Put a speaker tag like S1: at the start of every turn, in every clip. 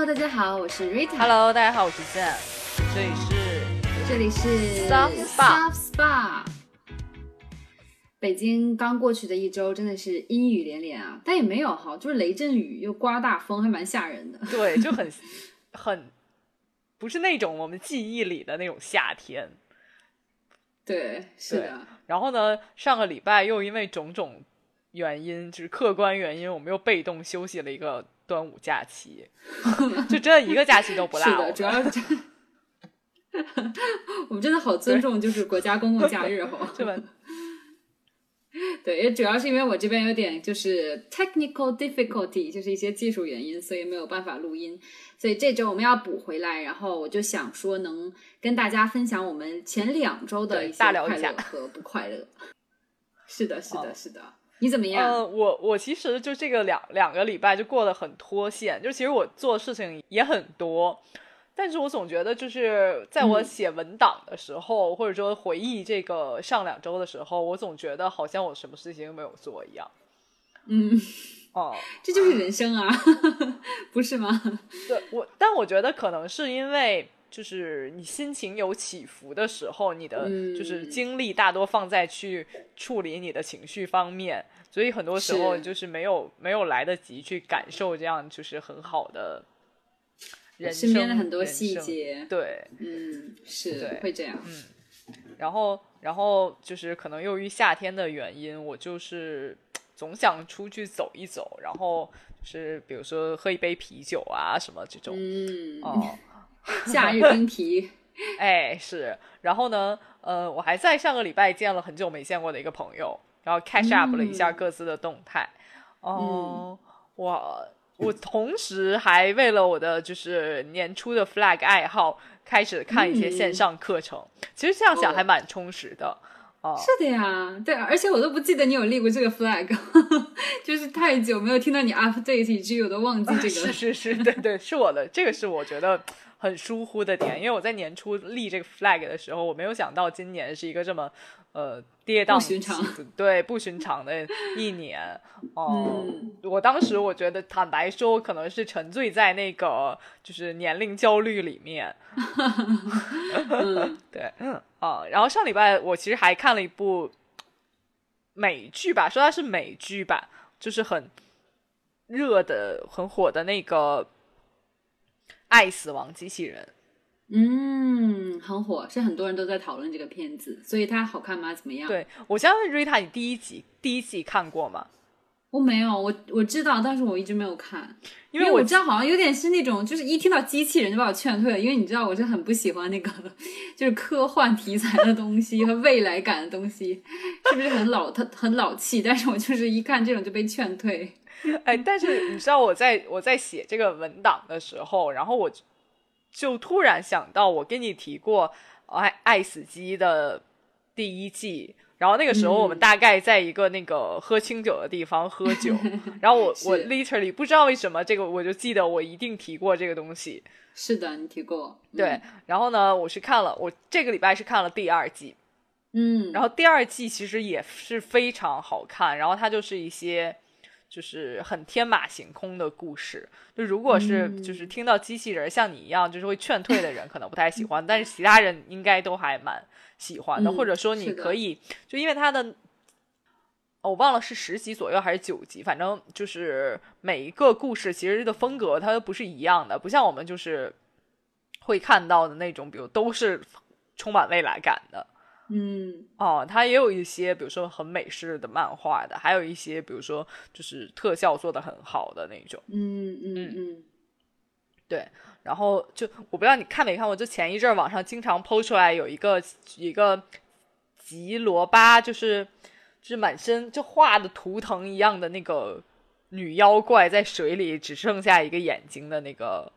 S1: Hello，大家好，我是 Rita。
S2: Hello，大家好，我是 Zen，这里是
S1: 这里是
S2: Soft Spa
S1: Soft Spa。北京刚过去的一周真的是阴雨连连啊，但也没有哈，就是雷阵雨又刮大风，还蛮吓人的。
S2: 对，就很 很不是那种我们记忆里的那种夏天。
S1: 对，是的。
S2: 然后呢，上个礼拜又因为种种原因，就是客观原因，我们又被动休息了一个端午假期，就真的一个假期都不落。
S1: 是的，主要是 我们真的好尊重，就是国家公共假日哈。
S2: 是吧？
S1: 对，也主要是因为我这边有点就是 technical difficulty，就是一些技术原因，所以没有办法录音。所以这周我们要补回来，然后我就想说，能跟大家分享我们前两周的一些快乐和不快乐。是的，是的，
S2: 哦
S1: 是的。你怎么样？
S2: 嗯，我我其实就这个两两个礼拜就过得很脱线，就其实我做的事情也很多。但是我总觉得，就是在我写文档的时候，
S1: 嗯、
S2: 或者说回忆这个上两周的时候，我总觉得好像我什么事情都没有做一样。
S1: 嗯，
S2: 哦，
S1: 这就是人生啊，不是吗？
S2: 对我，但我觉得可能是因为，就是你心情有起伏的时候，你的就是精力大多放在去处理你的情绪方面，所以很多时候就是没有没有来得及去感受这样就是很好的。
S1: 身边的很多细节，
S2: 对，
S1: 嗯，是会这样，
S2: 嗯，然后，然后就是可能由于夏天的原因，我就是总想出去走一走，然后就是比如说喝一杯啤酒啊什么这种，
S1: 嗯，
S2: 哦，
S1: 夏日冰皮，
S2: 哎，是，然后呢，呃，我还在上个礼拜见了很久没见过的一个朋友，然后 catch up 了一下各自的动态，哦、嗯，我。我同时还为了我的就是年初的 flag 爱好，开始看一些线上课程。嗯、其实这样想还蛮充实的。哦，
S1: 是的呀，对，而且我都不记得你有立过这个 flag，就是太久没有听到你 update，以至于我都忘记 这个。
S2: 是是是，对对，是我的，这个是我觉得很疏忽的点，因为我在年初立这个 flag 的时候，我没有想到今年是一个这么呃跌宕
S1: 不寻常，
S2: 对不寻常的一年。哦、
S1: 嗯，
S2: 我当时我觉得，坦白说，我可能是沉醉在那个就是年龄焦虑里面。
S1: 嗯、
S2: 对，嗯啊，然后上礼拜我其实还看了一部美剧吧，说它是美剧吧，就是很热的、很火的那个《爱死亡机器人》。
S1: 嗯，很火，是很多人都在讨论这个片子，所以它好看吗？怎么样？
S2: 对我相信瑞塔，你第一集第一季看过吗？
S1: 我没有，我我知道，但是我一直没有看，
S2: 因为
S1: 我知道好像有点是那种，就是一听到机器人就把我劝退了，因为你知道我是很不喜欢那个就是科幻题材的东西和未来感的东西，是不是很老？它很老气，但是我就是一看这种就被劝退。
S2: 哎，但是你知道我在我在写这个文档的时候，然后我就突然想到，我跟你提过《爱爱死机》的第一季。然后那个时候，我们大概在一个那个喝清酒的地方喝酒，然后我我 literally 不知道为什么这个，我就记得我一定提过这个东西。
S1: 是的，你提过。
S2: 对，
S1: 嗯、
S2: 然后呢，我是看了，我这个礼拜是看了第二季，
S1: 嗯，
S2: 然后第二季其实也是非常好看，然后它就是一些就是很天马行空的故事。就如果是就是听到机器人像你一样就是会劝退的人，可能不太喜欢，但是其他人应该都还蛮。喜欢的，
S1: 嗯、
S2: 或者说你可以，就因为它的，我忘了是十集左右还是九集，反正就是每一个故事其实的风格它都不是一样的，不像我们就是会看到的那种，比如都是充满未来感的，
S1: 嗯，
S2: 哦，它也有一些，比如说很美式的漫画的，还有一些比如说就是特效做的很好的那种，
S1: 嗯嗯嗯，
S2: 对。然后就我不知道你看没看过，就前一阵网上经常抛出来有一个一个吉罗巴，就是就是满身就画的图腾一样的那个女妖怪在水里只剩下一个眼睛的那个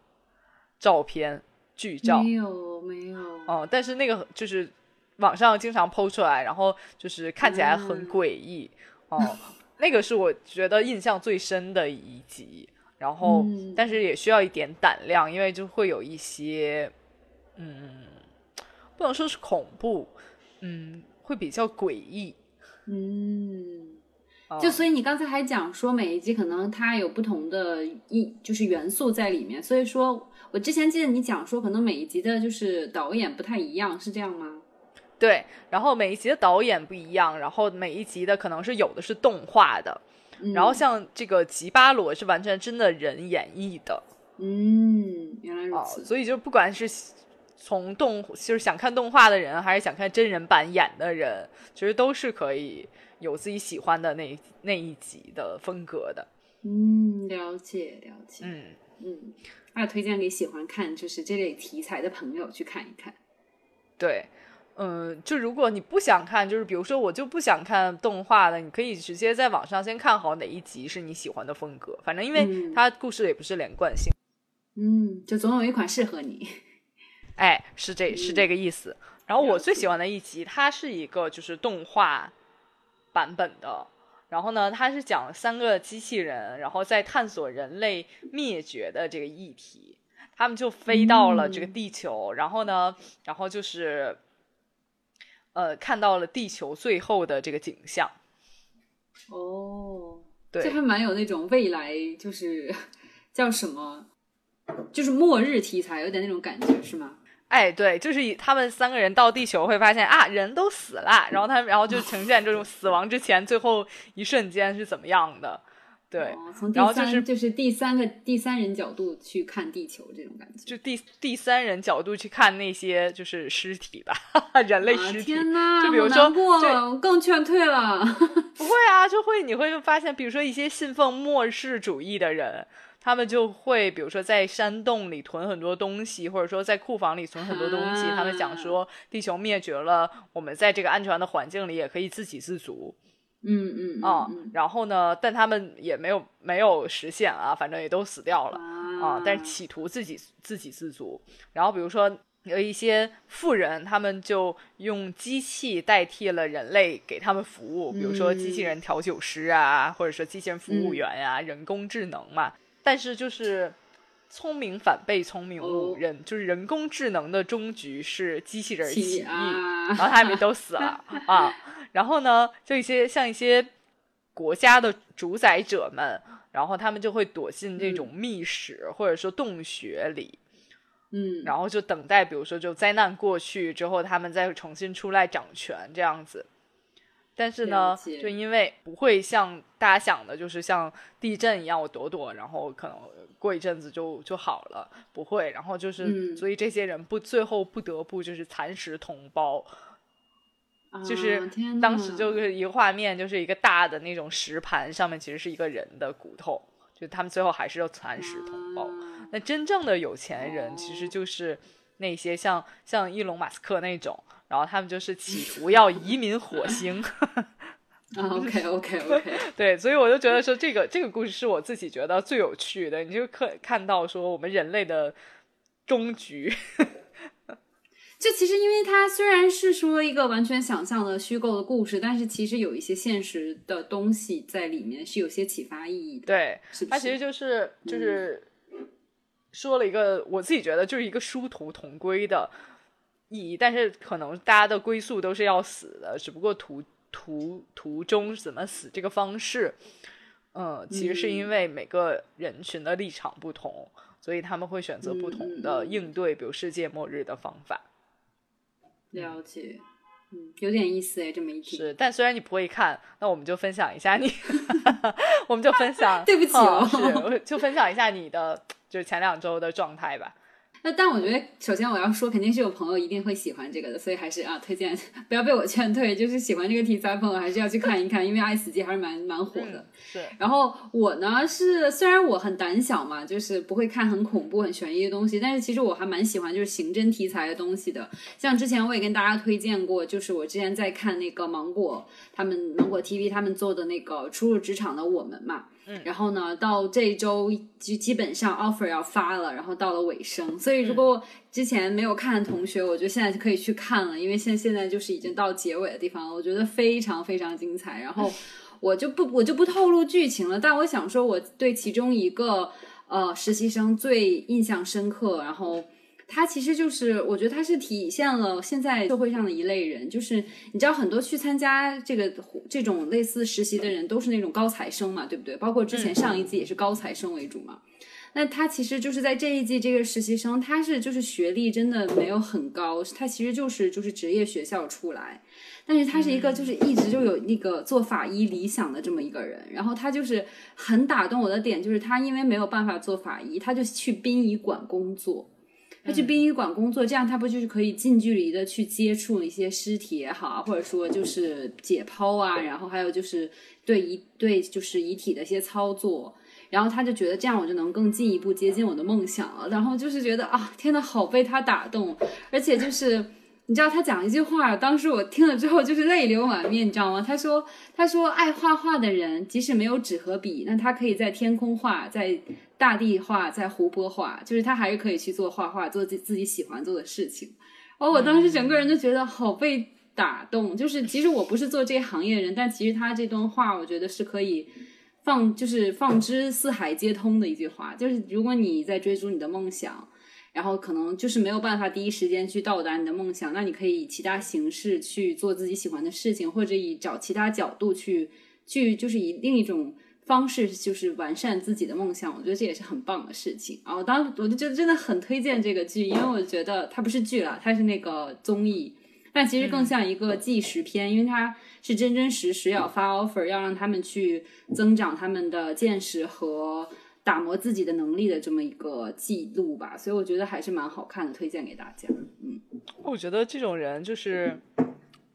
S2: 照片剧照，
S1: 没有没有。
S2: 哦、嗯，但是那个就是网上经常剖出来，然后就是看起来很诡异哦、那个是我觉得印象最深的一集。然后，
S1: 嗯、
S2: 但是也需要一点胆量，因为就会有一些，嗯，不能说是恐怖，嗯，会比较诡异，
S1: 嗯，就所以你刚才还讲说每一集可能它有不同的一就是元素在里面，所以说我之前记得你讲说可能每一集的就是导演不太一样，是这样吗？
S2: 对，然后每一集的导演不一样，然后每一集的可能是有的是动画的，然后像这个吉巴罗是完全真的人演绎的。
S1: 嗯，原来如此。
S2: 所以就不管是从动就是想看动画的人，还是想看真人版演的人，其实都是可以。有自己喜欢的那那一集的风格的，
S1: 嗯，了解了解，
S2: 嗯
S1: 嗯，那推荐给喜欢看就是这类题材的朋友去看一看。
S2: 对，嗯，就如果你不想看，就是比如说我就不想看动画的，你可以直接在网上先看好哪一集是你喜欢的风格，反正因为它故事也不是连贯性，
S1: 嗯，就总有一款适合你。
S2: 哎，是这是这个意思。然后我最喜欢的一集，它是一个就是动画。版本的，然后呢，它是讲三个机器人，然后在探索人类灭绝的这个议题，他们就飞到了这个地球，然后呢，然后就是，呃，看到了地球最后的这个景象。
S1: 哦，
S2: 对，
S1: 这还蛮有那种未来，就是 叫什么，就是末日题材，有点那种感觉，是吗？
S2: 哎，对，就是以他们三个人到地球会发现啊，人都死了，然后他们，然后就呈现这种死亡之前最后一瞬间是怎么样的，对，然后就是
S1: 就是第三个第三人角度去看地球这种感觉，
S2: 就第第三人角度去看那些就是尸体吧，人类尸体，
S1: 天呐，
S2: 就比如说，
S1: 我更劝退了，
S2: 不会啊，就会你会发现，比如说一些信奉末世主义的人。他们就会，比如说在山洞里囤很多东西，或者说在库房里存很多东西。他们想说，地球灭绝了，我们在这个安全的环境里也可以自给自足。
S1: 嗯嗯啊，
S2: 然后呢，但他们也没有没有实现啊，反正也都死掉了啊。但是企图自己自给自足。然后比如说有一些富人，他们就用机器代替了人类给他们服务，比如说机器人调酒师啊，或者说机器人服务员呀，人工智能嘛。但是就是聪明反被聪明误人，就是人工智能的终局是机器人起义，然后他们都死了啊。然后呢，就一些像一些国家的主宰者们，然后他们就会躲进这种密室或者说洞穴里，
S1: 嗯，
S2: 然后就等待，比如说就灾难过去之后，他们再重新出来掌权这样子。但是呢，就因为不会像大家想的，就是像地震一样，我躲躲，然后可能过一阵子就就好了，不会。然后就是，所以这些人不最后不得不就是蚕食同胞，就是当时就是一个画面，就是一个大的那种石盘上面其实是一个人的骨头，就他们最后还是要蚕食同胞。那真正的有钱人其实就是那些像像伊隆马斯克那种。然后他们就是企图要移民火星。
S1: OK OK OK，
S2: 对，所以我就觉得说这个这个故事是我自己觉得最有趣的。你就可看到说我们人类的终局。
S1: 这其实因为它虽然是说一个完全想象的虚构的故事，但是其实有一些现实的东西在里面，是有些启发意义的。
S2: 对，
S1: 它
S2: 其实就是就是说了一个我自己觉得就是一个殊途同归的。意义，但是可能大家的归宿都是要死的，只不过途途途中怎么死这个方式，嗯，其实是因为每个人群的立场不同，所以他们会选择不同的应对，比如世界末日的方法。
S1: 了解，嗯，有点意思哎，这么一听
S2: 是，但虽然你不会看，那我们就分享一下你，我们就分享，
S1: 对不起
S2: 哦，是，就分享一下你的，就是前两周的状态吧。
S1: 那但我觉得，首先我要说，肯定是有朋友一定会喜欢这个的，所以还是啊，推荐 不要被我劝退。就是喜欢这个题材朋友，还是要去看一看，因为《爱死机》还是蛮蛮火的。
S2: 对。
S1: 然后我呢是，虽然我很胆小嘛，就是不会看很恐怖、很悬疑的东西，但是其实我还蛮喜欢就是刑侦题材的东西的。像之前我也跟大家推荐过，就是我之前在看那个芒果他们芒果 TV 他们做的那个《初入职场的我们》嘛。
S2: 嗯，
S1: 然后呢，到这一周就基本上 offer 要发了，然后到了尾声，所以如果之前没有看的同学，我觉得现在就可以去看了，因为现现在就是已经到结尾的地方了，我觉得非常非常精彩。然后 我就不我就不透露剧情了，但我想说，我对其中一个呃实习生最印象深刻，然后他其实就是，我觉得他是体现了现在社会上的一类人，就是你知道很多去参加这个这种类似实习的人都是那种高材生嘛，对不对？包括之前上一季也是高材生为主嘛。那他其实就是在这一季这个实习生，他是就是学历真的没有很高，他其实就是就是职业学校出来，但是他是一个就是一直就有那个做法医理想的这么一个人，然后他就是很打动我的点就是他因为没有办法做法医，他就去殡仪馆工作。他去殡仪馆工作，这样他不就是可以近距离的去接触一些尸体也好啊，或者说就是解剖啊，然后还有就是对遗对就是遗体的一些操作，然后他就觉得这样我就能更进一步接近我的梦想了，然后就是觉得啊，天呐，好被他打动，而且就是。你知道他讲一句话，当时我听了之后就是泪流满面，你知道吗？他说：“他说爱画画的人，即使没有纸和笔，那他可以在天空画，在大地画，在湖泊画，就是他还是可以去做画画，做自自己喜欢做的事情。”哦，我当时整个人就觉得好被打动。就是其实我不是做这行业的人，但其实他这段话，我觉得是可以放，就是放之四海皆通的一句话。就是如果你在追逐你的梦想。然后可能就是没有办法第一时间去到达你的梦想，那你可以以其他形式去做自己喜欢的事情，或者以找其他角度去去，就是以另一种方式，就是完善自己的梦想。我觉得这也是很棒的事情。然后当我就觉得真的很推荐这个剧，因为我觉得它不是剧了，它是那个综艺，但其实更像一个纪实片，因为它是真真实实要发 offer，要让他们去增长他们的见识和。打磨自己的能力的这么一个记录吧，所以我觉得还是蛮好看的，推荐给大家。嗯，
S2: 我觉得这种人就是，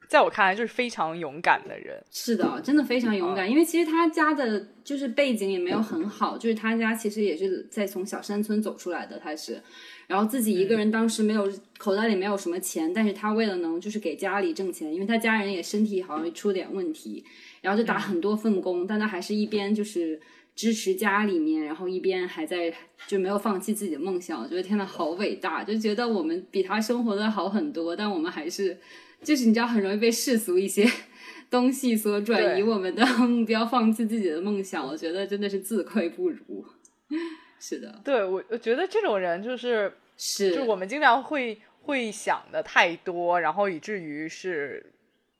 S2: 在我看来就是非常勇敢的人。
S1: 是的，真的非常勇敢，因为其实他家的就是背景也没有很好，就是他家其实也是在从小山村走出来的，他是，然后自己一个人当时没有口袋里没有什么钱，但是他为了能就是给家里挣钱，因为他家人也身体好像出点问题，然后就打很多份工，但他还是一边就是。支持家里面，然后一边还在就没有放弃自己的梦想，我觉得天呐，好伟大！就觉得我们比他生活的好很多，但我们还是就是你知道，很容易被世俗一些 东西所转移我们的 目标，放弃自己的梦想。我觉得真的是自愧不如。是的，
S2: 对我我觉得这种人就是
S1: 是，
S2: 就我们经常会会想的太多，然后以至于是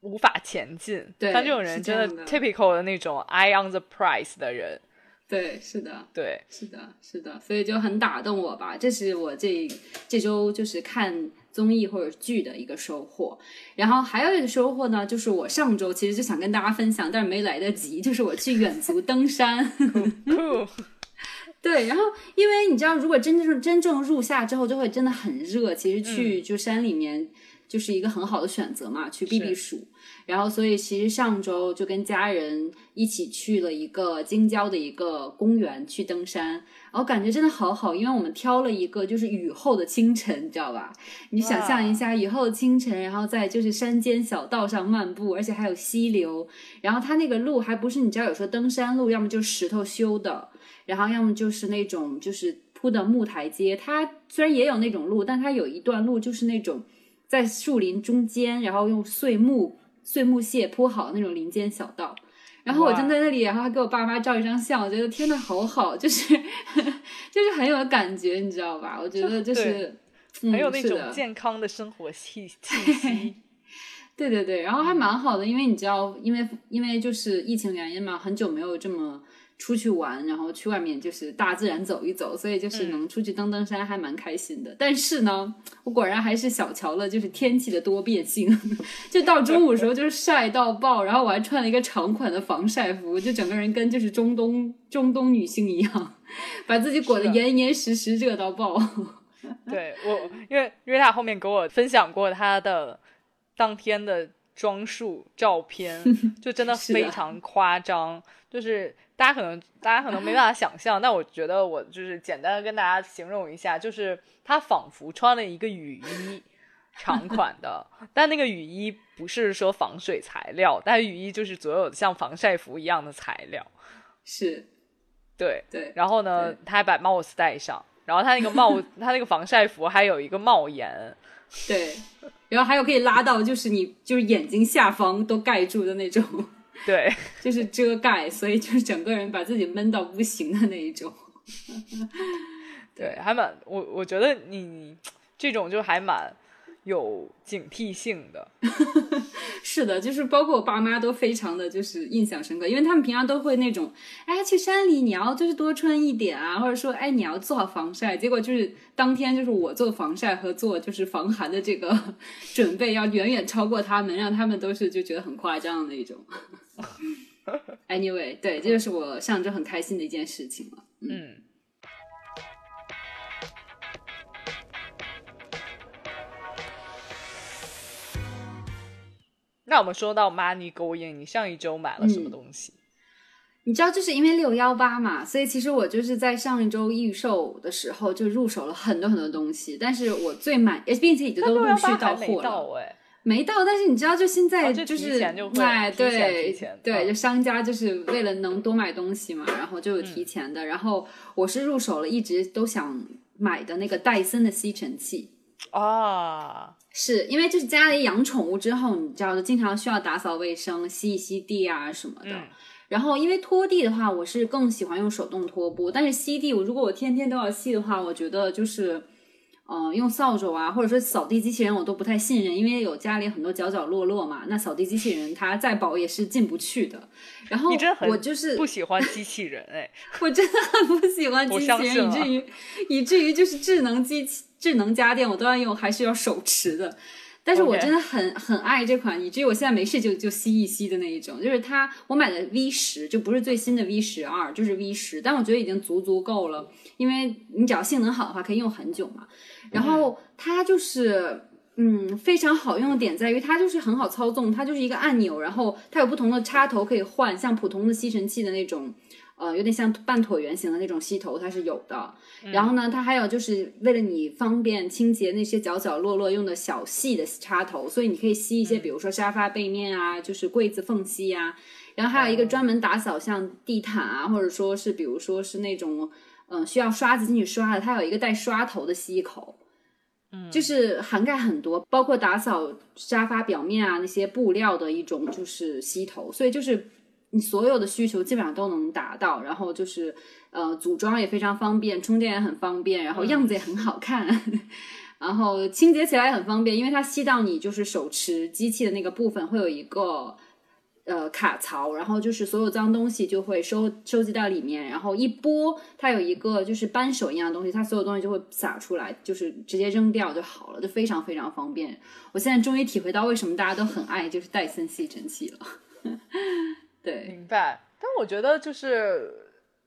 S2: 无法前进。
S1: 对，
S2: 像这种人真的 typical 的那种 eye on the prize 的人。
S1: 对，是的，
S2: 对，
S1: 是的，是的，所以就很打动我吧。这是我这这周就是看综艺或者剧的一个收获。然后还有一个收获呢，就是我上周其实就想跟大家分享，但是没来得及，就是我去远足登山。对，然后因为你知道，如果真正真正入夏之后，就会真的很热。其实去就山里面。就是一个很好的选择嘛，去避避暑。然后，所以其实上周就跟家人一起去了一个京郊的一个公园去登山，然后感觉真的好好，因为我们挑了一个就是雨后的清晨，你知道吧？你想象一下雨后的清晨，然后在就是山间小道上漫步，而且还有溪流。然后它那个路还不是你知道，有时候登山路要么就石头修的，然后要么就是那种就是铺的木台阶。它虽然也有那种路，但它有一段路就是那种。在树林中间，然后用碎木碎木屑铺好那种林间小道，然后我站在那里，然后还给我爸妈照一张相，我觉得天呐，好好，就是 就是很有感觉，你知道吧？我觉得就是
S2: 很有那种健康的生活气气 息。
S1: 对对对，然后还蛮好的，因为你知道，因为因为就是疫情原因嘛，很久没有这么。出去玩，然后去外面就是大自然走一走，所以就是能出去登登山，还蛮开心的。但是呢，我果然还是小瞧了就是天气的多变性，就到中午的时候就是晒到爆，然后我还穿了一个长款的防晒服，就整个人跟就是中东中东女性一样，把自己裹得严严实实，热到爆。
S2: 对我，因为因为他后面给我分享过他的当天的装束照片，就真的非常夸张，就是。大家可能大家可能没办法想象，但我觉得我就是简单的跟大家形容一下，就是他仿佛穿了一个雨衣，长款的，但那个雨衣不是说防水材料，但雨衣就是所有像防晒服一样的材料，
S1: 是，
S2: 对
S1: 对。
S2: 然后呢，他还把帽子戴上，然后他那个帽，他那个防晒服还有一个帽檐，
S1: 对，然后还有可以拉到就是你就是眼睛下方都盖住的那种。
S2: 对，
S1: 就是遮盖，所以就是整个人把自己闷到不行的那一种。
S2: 对，还蛮我我觉得你这种就还蛮有警惕性的。
S1: 是的，就是包括我爸妈都非常的就是印象深刻，因为他们平常都会那种，哎，去山里你要就是多穿一点啊，或者说，哎，你要做好防晒。结果就是当天就是我做防晒和做就是防寒的这个准备要远远超过他们，让他们都是就觉得很夸张的那种。Anyway，对，这就是我上周很开心的一件事情了。嗯。
S2: 那我们说到 money going，你上一周买了什么东西？
S1: 你知道，就是因为六幺八嘛，所以其实我就是在上一周预售的时候就入手了很多很多东西。但是我最满，并且已经都陆续到货了。没到，但是你知道，就现在就是
S2: 哎，
S1: 对对，就商家就是为了能多买东西嘛，然后就有提前的。然后我是入手了，一直都想买的那个戴森的吸尘器
S2: 啊。
S1: 是因为就是家里养宠物之后，你知道就，经常需要打扫卫生、吸一吸地啊什么的。然后因为拖地的话，我是更喜欢用手动拖布，但是吸地，我如果我天天都要吸的话，我觉得就是，嗯，用扫帚啊，或者说扫地机器人，我都不太信任，因为有家里很多角角落落嘛，那扫地机器人它再薄也是进不去的。然后我就是
S2: 不喜欢机器人，哎，
S1: 我真的很不喜欢机器人，以至于以至于就是智能机器。智能家电我都要用，还是要手持的。但是我真的很 很爱这款，以至于我现在没事就就吸一吸的那一种。就是它，我买的 V 十就不是最新的 V 十二，就是 V 十，但我觉得已经足足够了，因为你只要性能好的话，可以用很久嘛。然后它就是嗯非常好用的点在于它就是很好操纵，它就是一个按钮，然后它有不同的插头可以换，像普通的吸尘器的那种。呃，有点像半椭圆形的那种吸头，它是有的。然后呢，它还有就是为了你方便清洁那些角角落落用的小细的插头，所以你可以吸一些，比如说沙发背面啊，就是柜子缝隙呀。然后还有一个专门打扫像地毯啊，或者说是比如说是那种嗯需要刷子进去刷的，它有一个带刷头的吸口，
S2: 嗯，
S1: 就是涵盖很多，包括打扫沙发表面啊那些布料的一种就是吸头，所以就是。你所有的需求基本上都能达到，然后就是，呃，组装也非常方便，充电也很方便，然后样子也很好看，然后清洁起来也很方便，因为它吸到你就是手持机器的那个部分会有一个呃卡槽，然后就是所有脏东西就会收收集到里面，然后一拨，它有一个就是扳手一样的东西，它所有东西就会洒出来，就是直接扔掉就好了，就非常非常方便。我现在终于体会到为什么大家都很爱就是戴森吸尘器了。对，
S2: 明白。但我觉得就是，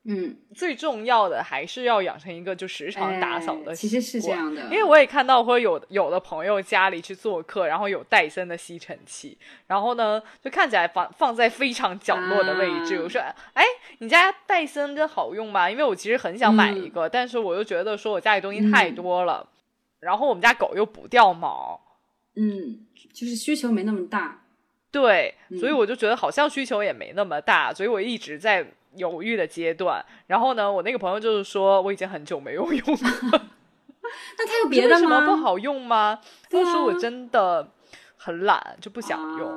S1: 嗯，
S2: 最重要的还是要养成一个就时常打扫的
S1: 习惯。其实是这样的，
S2: 因为我也看到会有有的朋友家里去做客，然后有戴森的吸尘器，然后呢就看起来放放在非常角落的位置。我说，哎，你家戴森真好用吗？因为我其实很想买一个，但是我又觉得说我家里东西太多了，然后我们家狗又不掉毛，
S1: 嗯，就是需求没那么大。
S2: 对，所以我就觉得好像需求也没那么大，所以我一直在犹豫的阶段。然后呢，我那个朋友就是说我已经很久没有用了。
S1: 那他有别的
S2: 吗？不好用吗？他说我真的很懒，就不想用。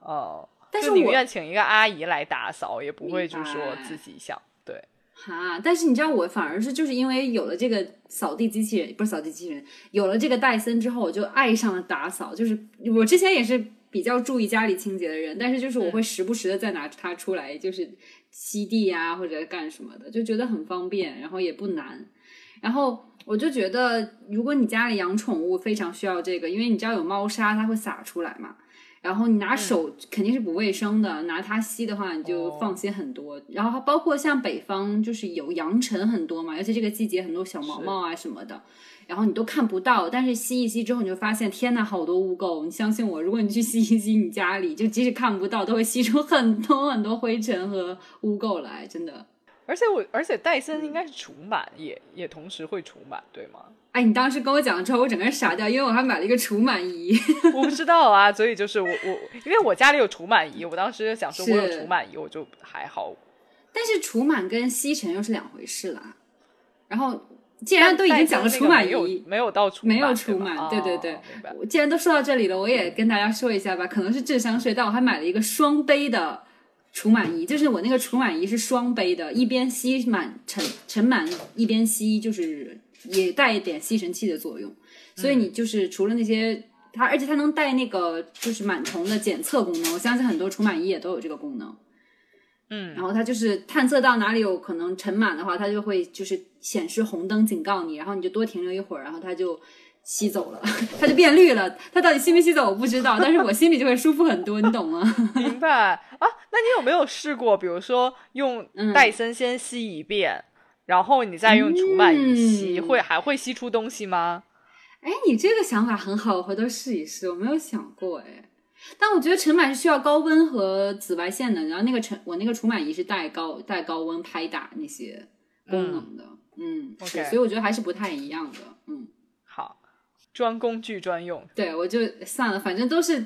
S2: 哦，
S1: 但是
S2: 宁愿请一个阿姨来打扫，也不会就说自己想对。
S1: 哈，但是你知道我反而是就是因为有了这个扫地机器人，不是扫地机器人，有了这个戴森之后，我就爱上了打扫。就是我之前也是。比较注意家里清洁的人，但是就是我会时不时的再拿它出来，就是吸地啊或者干什么的，就觉得很方便，然后也不难。然后我就觉得，如果你家里养宠物，非常需要这个，因为你知道有猫砂，它会洒出来嘛。然后你拿手肯定是不卫生的，拿它吸的话，你就放心很多。然后包括像北方，就是有扬尘很多嘛，尤其这个季节很多小毛毛啊什么的。然后你都看不到，但是吸一吸之后，你就发现天呐，好多污垢！你相信我，如果你去吸一吸你家里，就即使看不到，都会吸出很多很多灰尘和污垢来，真的。
S2: 而且我，而且戴森应该是除螨，也也同时会除螨，对吗？
S1: 哎，你当时跟我讲了之后，我整个人傻掉，因为我还买了一个除螨仪。
S2: 我不知道啊，所以就是我我，因为我家里有除螨仪，我当时想说我有除螨仪，我就还好。
S1: 但是除螨跟吸尘又是两回事啦。然后。既然都已经讲了除螨仪，
S2: 没有到除
S1: 没有除螨，对对对。既然都说到这里了，我也跟大家说一下吧。可能是智商税，但我还买了一个双杯的除螨仪，就是我那个除螨仪是双杯的，一边吸满尘尘螨，一边吸就是也带一点吸尘器的作用，所以你就是除了那些它，而且它能带那个就是螨虫的检测功能，我相信很多除螨仪也都有这个功能。
S2: 嗯，
S1: 然后它就是探测到哪里有可能尘螨的话，它就会就是显示红灯警告你，然后你就多停留一会儿，然后它就吸走了，它就变绿了。它到底吸没吸走我不知道，但是我心里就会舒服很多，你懂吗？
S2: 明白啊？那你有没有试过，比如说用戴森先吸一遍，然后你再用除螨仪吸，会还会吸出东西吗？
S1: 哎，你这个想法很好，我回头试一试。我没有想过，哎。但我觉得尘螨是需要高温和紫外线的，然后那个尘我那个除螨仪是带高带高温拍打那些功能的，嗯，
S2: 是，
S1: 所以我觉得还是不太一样的，嗯，
S2: 好，专工具专用，
S1: 对我就算了，反正都是，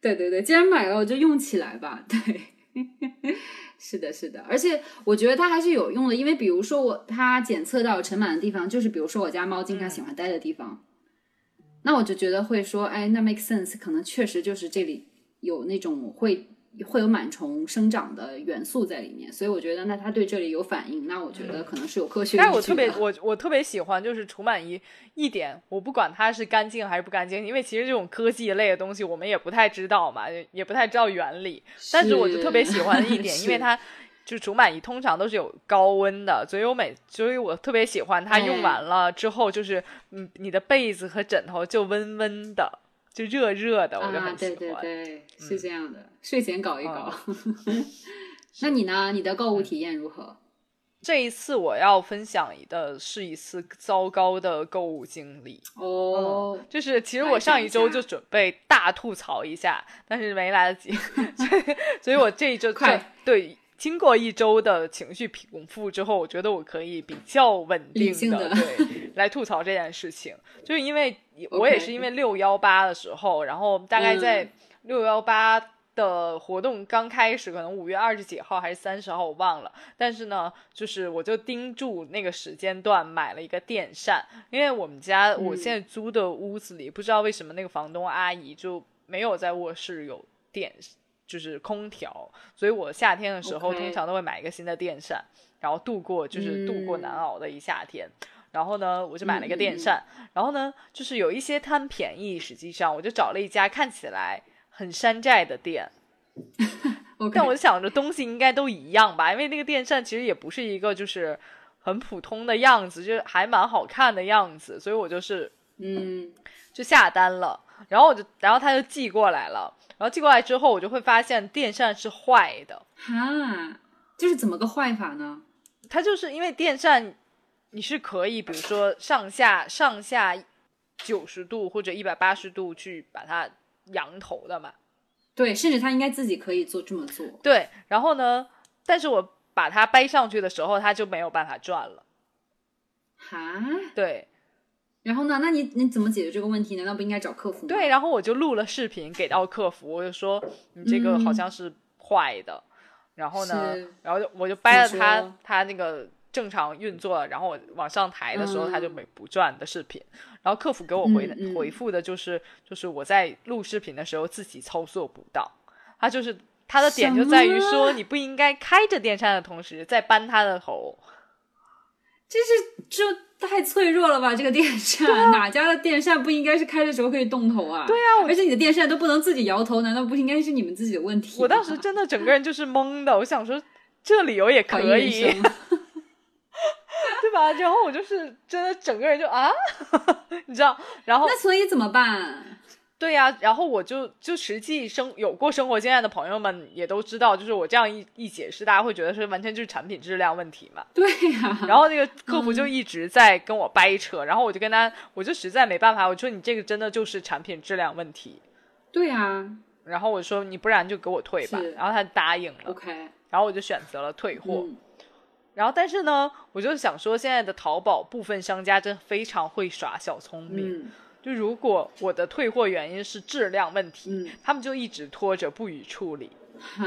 S1: 对对对，既然买了我就用起来吧，对，是的，是的，而且我觉得它还是有用的，因为比如说我它检测到尘螨的地方，就是比如说我家猫经常喜欢待的地方。那我就觉得会说，哎，那 make sense，可能确实就是这里有那种会会有螨虫生长的元素在里面，所以我觉得那它对这里有反应，那我觉得可能是有科学。
S2: 但是我特别我我特别喜欢就是除螨仪一点，我不管它是干净还是不干净，因为其实这种科技类的东西我们也不太知道嘛，也不太知道原理，但是我就特别喜欢一点，因为它。就除螨仪通常都是有高温的，所以我每所以我特别喜欢它用完了之后，就是嗯，你的被子和枕头就温温的，就热热的，我就很
S1: 喜欢。对对对，是这样的，睡前搞一搞。那你呢？你的购物体验如何？
S2: 这一次我要分享的是一次糟糕的购物经历
S1: 哦，
S2: 就是其实我上一周就准备大吐槽一下，但是没来得及，所以所以我这一周
S1: 快
S2: 对。经过一周的情绪平复之后，我觉得我可以比较稳定
S1: 的
S2: 对来吐槽这件事情，就是因为我也是因为六幺八的时候，然后大概在六幺八的活动刚开始，可能五月二十几号还是三十号我忘了，但是呢，就是我就盯住那个时间段买了一个电扇，因为我们家我现在租的屋子里，不知道为什么那个房东阿姨就没有在卧室有电。就是空调，所以我夏天的时候通常都会买一个新的电扇，然后度过就是度过难熬的一夏天。然后呢，我就买了一个电扇。然后呢，就是有一些贪便宜，实际上我就找了一家看起来很山寨的店。但我就想着东西应该都一样吧，因为那个电扇其实也不是一个就是很普通的样子，就是还蛮好看的样子，所以我就是
S1: 嗯，
S2: 就下单了。然后我就，然后他就寄过来了。然后寄过来之后，我就会发现电扇是坏的。
S1: 哈，就是怎么个坏法呢？
S2: 它就是因为电扇，你是可以，比如说上下上下九十度或者一百八十度去把它扬头的嘛。
S1: 对，甚至他应该自己可以做这么做。
S2: 对，然后呢，但是我把它掰上去的时候，它就没有办法转了。
S1: 哈？
S2: 对。
S1: 然后呢？那你你怎么解决这个问题？难道不应该找客服吗？
S2: 对，然后我就录了视频给到客服，我就说你这个好像是坏的。然后呢，然后就我就掰了它，它那个正常运作，然后我往上抬的时候，它就没不转的视频。然后客服给我回回复的就是，就是我在录视频的时候自己操作不到。他就是他的点就在于说，你不应该开着电扇的同时再扳它的头。
S1: 这是就。太脆弱了吧！这个电扇，哪家的电扇不应该是开的时候可以动头啊？
S2: 对啊，
S1: 而且你的电扇都不能自己摇头，难道不应该是你们自己的问题？
S2: 我当时真的整个人就是懵的，我想说这理由也可以，对 吧？然后我就是真的整个人就啊，你知道？然后
S1: 那所以怎么办？
S2: 对呀，然后我就就实际生有过生活经验的朋友们也都知道，就是我这样一一解释，大家会觉得是完全就是产品质量问题嘛。
S1: 对呀。
S2: 然后那个客服就一直在跟我掰扯，然后我就跟他，我就实在没办法，我说你这个真的就是产品质量问题。
S1: 对呀。
S2: 然后我说你不然就给我退吧，然后他答应了。
S1: OK。
S2: 然后我就选择了退货。然后但是呢，我就想说现在的淘宝部分商家真非常会耍小聪明。就如果我的退货原因是质量问题，他们就一直拖着不予处理。
S1: 哈，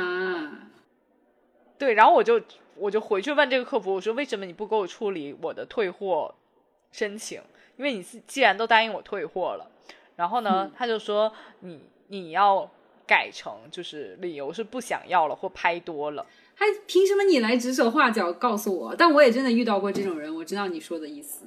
S2: 对，然后我就我就回去问这个客服，我说为什么你不给我处理我的退货申请？因为你既然都答应我退货了，然后呢，他就说你你要改成就是理由是不想要了或拍多了。
S1: 还凭什么你来指手画脚告诉我？但我也真的遇到过这种人，我知道你说的意思。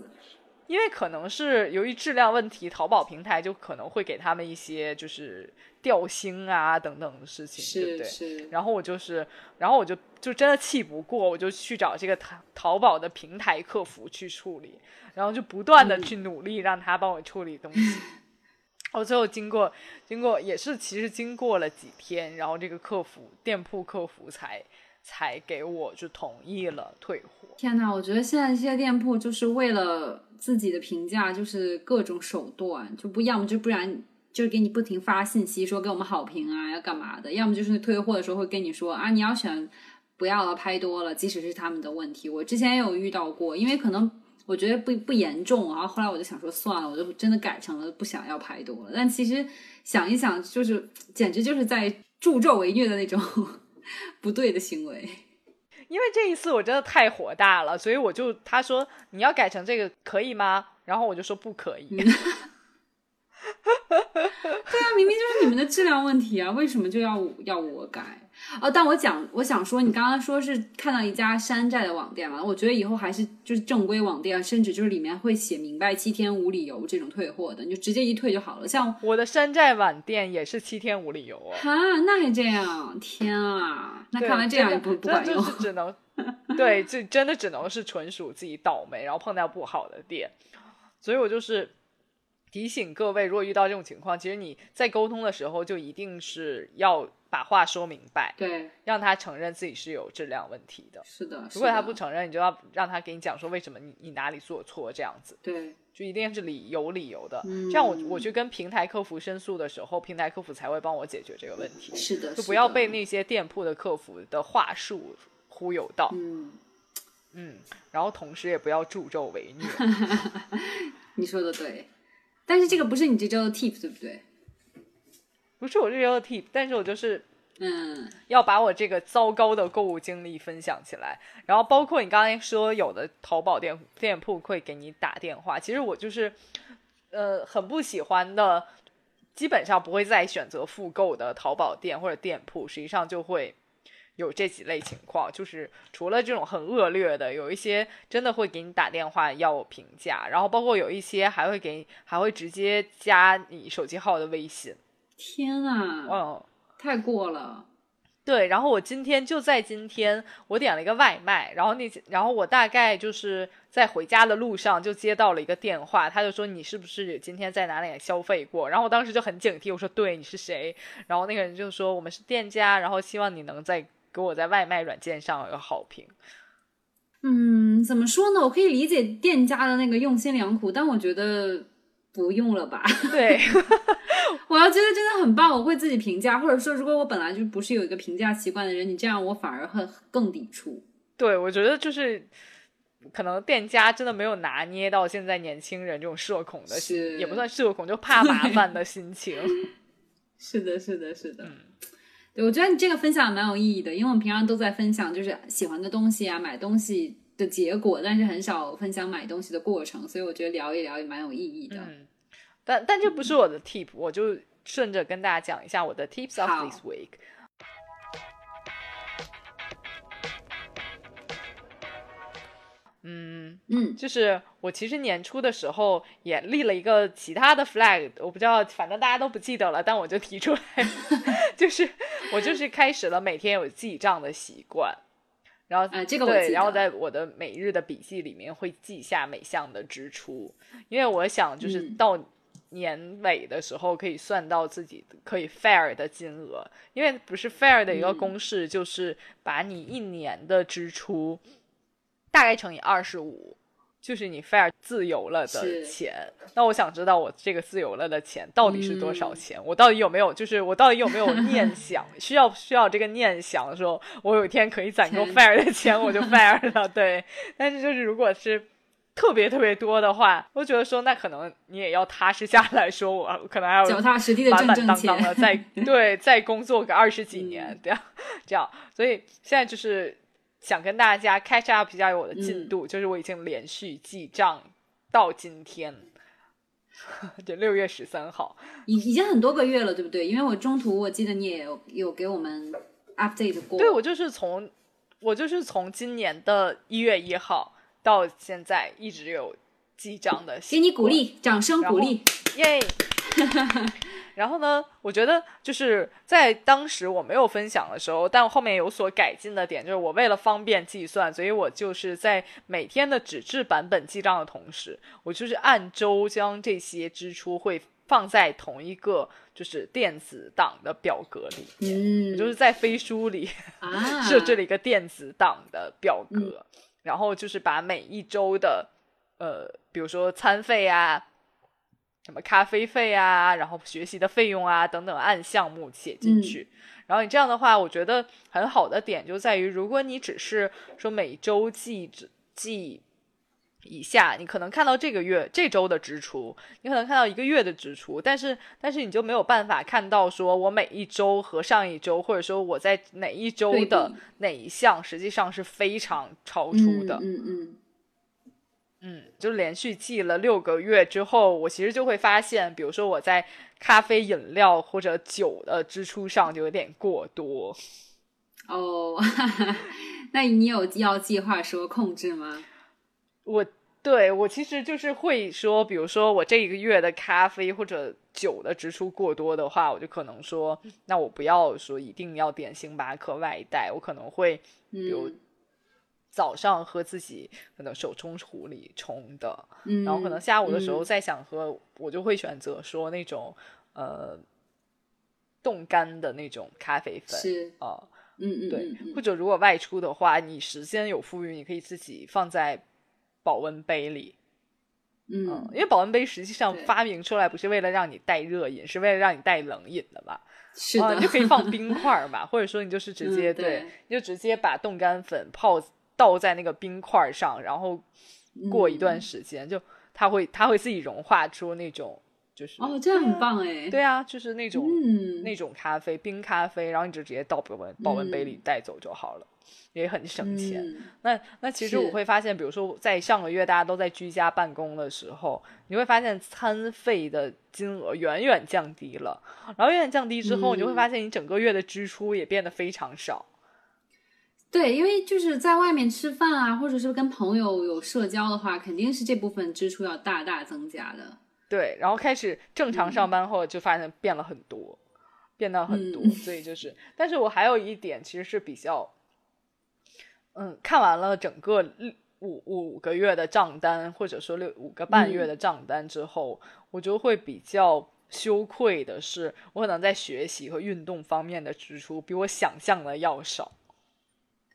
S2: 因为可能是由于质量问题，淘宝平台就可能会给他们一些就是掉星啊等等的事情，对不对？
S1: 是。
S2: 然后我就是，然后我就就真的气不过，我就去找这个淘淘宝的平台客服去处理，然后就不断的去努力让他帮我处理东西。我最后经过经过也是其实经过了几天，然后这个客服店铺客服才。才给我就同意了退货。
S1: 天呐，我觉得现在这些店铺就是为了自己的评价，就是各种手段，就不要么就不然就是给你不停发信息说给我们好评啊，要干嘛的？要么就是退货的时候会跟你说啊，你要选不要了，拍多了，即使是他们的问题。我之前也有遇到过，因为可能我觉得不不严重，然后后来我就想说算了，我就真的改成了不想要拍多了。但其实想一想，就是简直就是在助纣为虐的那种。不对的行为，
S2: 因为这一次我真的太火大了，所以我就他说你要改成这个可以吗？然后我就说不可以。
S1: 对啊，明明就是你们的质量问题啊，为什么就要要我改？哦，但我讲，我想说，你刚刚说是看到一家山寨的网店嘛，我觉得以后还是就是正规网店，甚至就是里面会写明白七天无理由这种退货的，你就直接一退就好了。像
S2: 我的山寨网店也是七天无理由啊！
S1: 哈，那还这样？天啊！那看来这样也不不管用，
S2: 只能 对，这真的只能是纯属自己倒霉，然后碰到不好的店。所以我就是提醒各位，如果遇到这种情况，其实你在沟通的时候就一定是要。把话说明白，
S1: 对，
S2: 让他承认自己是有质量问题的。
S1: 是的，
S2: 如果他不承认，你就要让他给你讲说为什么你你哪里做错这样子。
S1: 对，
S2: 就一定是理有理由的。这样我我去跟平台客服申诉的时候，平台客服才会帮我解决这个问题。
S1: 是的，
S2: 就不要被那些店铺的客服的话术忽悠到。
S1: 嗯
S2: 嗯，然后同时也不要助纣为虐。
S1: 你说的对，但是这个不是你这周的 tip，对不对？
S2: 不是我这周的 tip，但是我就是，
S1: 嗯，
S2: 要把我这个糟糕的购物经历分享起来。然后包括你刚才说有的淘宝店店铺会给你打电话，其实我就是，呃，很不喜欢的，基本上不会再选择复购的淘宝店或者店铺，实际上就会有这几类情况，就是除了这种很恶劣的，有一些真的会给你打电话要评价，然后包括有一些还会给还会直接加你手机号的微信。
S1: 天啊！
S2: 哦，
S1: 太过了。
S2: 对，然后我今天就在今天，我点了一个外卖，然后那然后我大概就是在回家的路上就接到了一个电话，他就说你是不是今天在哪里消费过？然后我当时就很警惕，我说对，你是谁？然后那个人就说我们是店家，然后希望你能在给我在外卖软件上有个好评。
S1: 嗯，怎么说呢？我可以理解店家的那个用心良苦，但我觉得。不用了吧？
S2: 对，
S1: 我要觉得真的很棒，我会自己评价，或者说，如果我本来就不是有一个评价习惯的人，你这样我反而会更抵触。
S2: 对，我觉得就是可能店家真的没有拿捏到现在年轻人这种社恐的心，也不算社恐，就怕麻烦的心情。
S1: 是的，是的，是的。对，我觉得你这个分享蛮有意义的，因为我们平常都在分享就是喜欢的东西啊，买东西。的结果，但是很少分享买东西的过程，所以我觉得聊一聊也蛮有意义的。
S2: 嗯，但但这不是我的 tip，我就顺着跟大家讲一下我的 tips of this week。嗯。
S1: 嗯，
S2: 就是我其实年初的时候也立了一个其他的 flag，我不知道，反正大家都不记得了，但我就提出来，就是我就是开始了每天有记账的习惯。然后，
S1: 呃，这个
S2: 对，然后在我的每日的笔记里面会记下每项的支出，因为我想就是到年尾的时候可以算到自己可以 fair 的金额，因为不是 fair 的一个公式就是把你一年的支出大概乘以二十五。就是你 fair 自由了的钱，那我想知道我这个自由了的钱到底是多少钱？我到底有没有？就是我到底有没有念 想？需要需要这个念想，说我有一天可以攒够 fair 的钱，我就 fair 了。对，但是就是如果是特别特别多的话，我觉得说那可能你也要踏实下来说，我可能还要
S1: 脚踏实地的
S2: 正正当当的再 对再工作个二十几年，这样这样。所以现在就是。想跟大家 catch up 一下我的进度，就是我已经连续记账到今天，就六月十三号，
S1: 已已经很多个月了，对不对？因为我中途我记得你也有有给我们 update 过。
S2: 对，我就是从我就是从今年的一月一号到现在一直有记账的，
S1: 给你鼓励，掌声鼓励，
S2: 耶！然后呢，我觉得就是在当时我没有分享的时候，但后面有所改进的点，就是我为了方便计算，所以我就是在每天的纸质版本记账的同时，我就是按周将这些支出会放在同一个就是电子档的表格里面，
S1: 嗯，
S2: 就是在飞书里
S1: 啊，
S2: 设置了一个电子档的表格，然后就是把每一周的呃，比如说餐费啊。什么咖啡费啊，然后学习的费用啊等等，按项目写进去。然后你这样的话，我觉得很好的点就在于，如果你只是说每周记记以下，你可能看到这个月这周的支出，你可能看到一个月的支出，但是但是你就没有办法看到说我每一周和上一周，或者说我在哪一周的哪一项实际上是非常超出的。
S1: 嗯嗯。
S2: 嗯，就连续记了六个月之后，我其实就会发现，比如说我在咖啡、饮料或者酒的支出上就有点过多。
S1: 哦，那你有要计划说控制吗？
S2: 我对我其实就是会说，比如说我这一个月的咖啡或者酒的支出过多的话，我就可能说，那我不要说一定要点星巴克外带，我可能会比如。早上喝自己可能手冲壶里冲的，然后可能下午的时候再想喝，我就会选择说那种呃冻干的那种咖啡粉啊，
S1: 嗯
S2: 嗯，对，或者如果外出的话，你时间有富裕，你可以自己放在保温杯里，
S1: 嗯，
S2: 因为保温杯实际上发明出来不是为了让你带热饮，是为了让你带冷饮的嘛，
S1: 是的，
S2: 你就可以放冰 块嘛，或者说你就是直接对，你就直接把冻干粉泡。倒在那个冰块上，然后过一段时间，就它会它会自己融化出那种，就是
S1: 哦，这样很棒哎，
S2: 对啊，就是那种那种咖啡，冰咖啡，然后你就直接倒保温保温杯里带走就好了，也很省钱。那那其实我会发现，比如说在上个月大家都在居家办公的时候，你会发现餐费的金额远远降低了，然后远远降低之后，你就会发现你整个月的支出也变得非常少。
S1: 对，因为就是在外面吃饭啊，或者是跟朋友有社交的话，肯定是这部分支出要大大增加的。
S2: 对，然后开始正常上班后，就发现变了很多，变得很多。所以就是，但是我还有一点其实是比较，嗯，看完了整个五五个月的账单，或者说六五个半月的账单之后，我就会比较羞愧的是，我可能在学习和运动方面的支出比我想象的要少。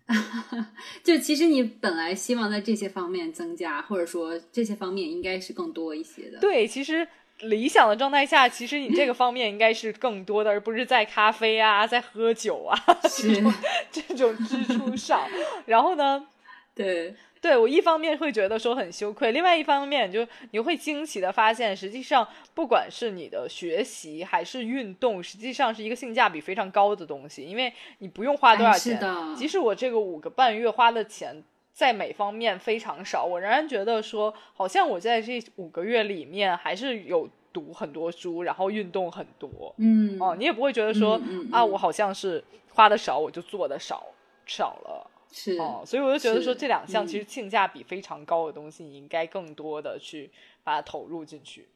S1: 就其实你本来希望在这些方面增加，或者说这些方面应该是更多一些的。
S2: 对，其实理想的状态下，其实你这个方面应该是更多的，而不是在咖啡啊、在喝酒啊
S1: 是
S2: 这种支出上。然后呢？
S1: 对。
S2: 对我一方面会觉得说很羞愧，另外一方面就你会惊奇的发现，实际上不管是你的学习还是运动，实际上是一个性价比非常高的东西，因为你不用花多少钱。即使我这个五个半月花的钱在每方面非常少，我仍然觉得说，好像我在这五个月里面还是有读很多书，然后运动很多。
S1: 嗯。
S2: 哦，你也不会觉得说啊，我好像是花的少，我就做的少少了。
S1: 是
S2: 哦，所以我就觉得说这两项其实性价比非常高的东西，你应该更多的去把它投入进去。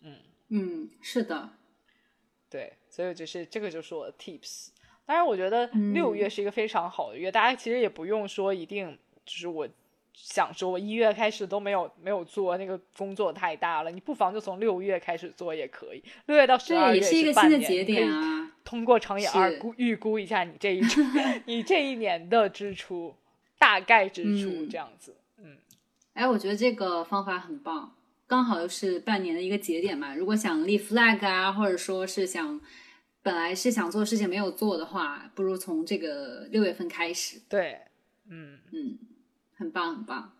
S1: 嗯嗯，是的，
S2: 对，所以就是这个就是我的 tips。当然，我觉得六月是一个非常好的月，大家其实也不用说一定就是我。想说，我一月开始都没有没有做那个工作太大了，你不妨就从六月开始做也可以。六月到十二月
S1: 是一个新的节点啊。
S2: 通过乘以二估预估一下你这一 你这一年的支出大概支出这样子。嗯，
S1: 哎，我觉得这个方法很棒，刚好又是半年的一个节点嘛。如果想立 flag 啊，或者说是想本来是想做事情没有做的话，不如从这个六月份开始。
S2: 对，嗯
S1: 嗯。很棒，很棒。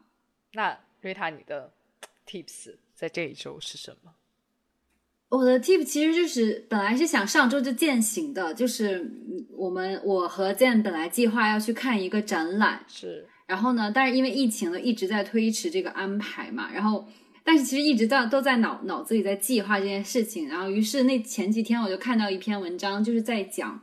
S2: 那瑞塔，你的 tips 在这一周是什么？
S1: 我的 tip 其实就是本来是想上周就践行的，就是我们我和健本来计划要去看一个展览，
S2: 是。
S1: 然后呢，但是因为疫情呢，一直在推迟这个安排嘛。然后，但是其实一直在都在脑脑子里在计划这件事情。然后，于是那前几天我就看到一篇文章，就是在讲。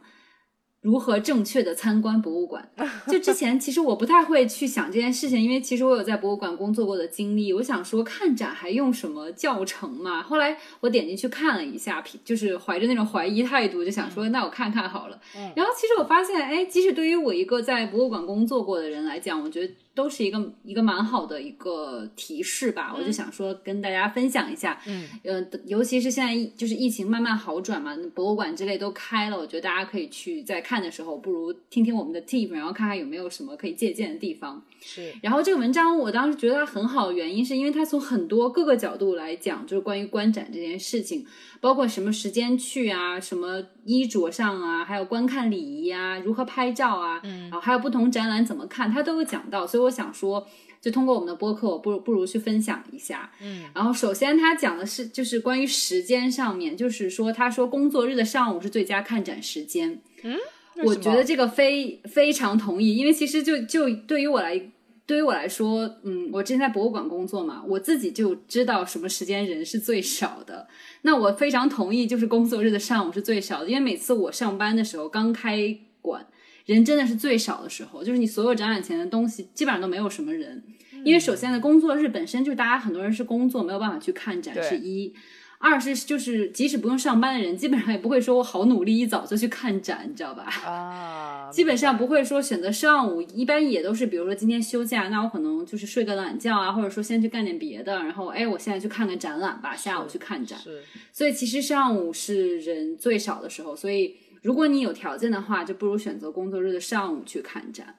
S1: 如何正确的参观博物馆？就之前其实我不太会去想这件事情，因为其实我有在博物馆工作过的经历。我想说看展还用什么教程嘛？后来我点进去看了一下，就是怀着那种怀疑态度，就想说那我看看好了。然后其实我发现，哎，即使对于我一个在博物馆工作过的人来讲，我觉得。都是一个一个蛮好的一个提示吧，我就想说跟大家分享一下，
S2: 嗯，
S1: 呃，尤其是现在就是疫情慢慢好转嘛，博物馆之类都开了，我觉得大家可以去在看的时候，不如听听我们的 tip，然后看看有没有什么可以借鉴的地方。
S2: 是，
S1: 然后这个文章我当时觉得它很好的原因，是因为它从很多各个角度来讲，就是关于观展这件事情，包括什么时间去啊，什么衣着上啊，还有观看礼仪啊，如何拍照啊，嗯，然后还有不同展览怎么看，他都有讲到，所以我想说，就通过我们的播客，我不如不如去分享一下，
S2: 嗯，
S1: 然后首先他讲的是就是关于时间上面，就是说他说工作日的上午是最佳看展时间，
S2: 嗯。
S1: 我觉得这个非非常同意，因为其实就就对于我来，对于我来说，嗯，我之前在博物馆工作嘛，我自己就知道什么时间人是最少的。那我非常同意，就是工作日的上午是最少的，因为每次我上班的时候，刚开馆，人真的是最少的时候，就是你所有展览前的东西基本上都没有什么人，因为首先的工作日本身就是大家很多人是工作，没有办法去看展，是一。二是就是，即使不用上班的人，基本上也不会说我好努力一早就去看展，你知道吧？
S2: 啊，
S1: 基本上不会说选择上午，一般也都是，比如说今天休假，那我可能就是睡个懒觉啊，或者说先去干点别的，然后哎，我现在去看个展览吧，下午去看展。
S2: 是，
S1: 所以其实上午是人最少的时候，所以如果你有条件的话，就不如选择工作日的上午去看展。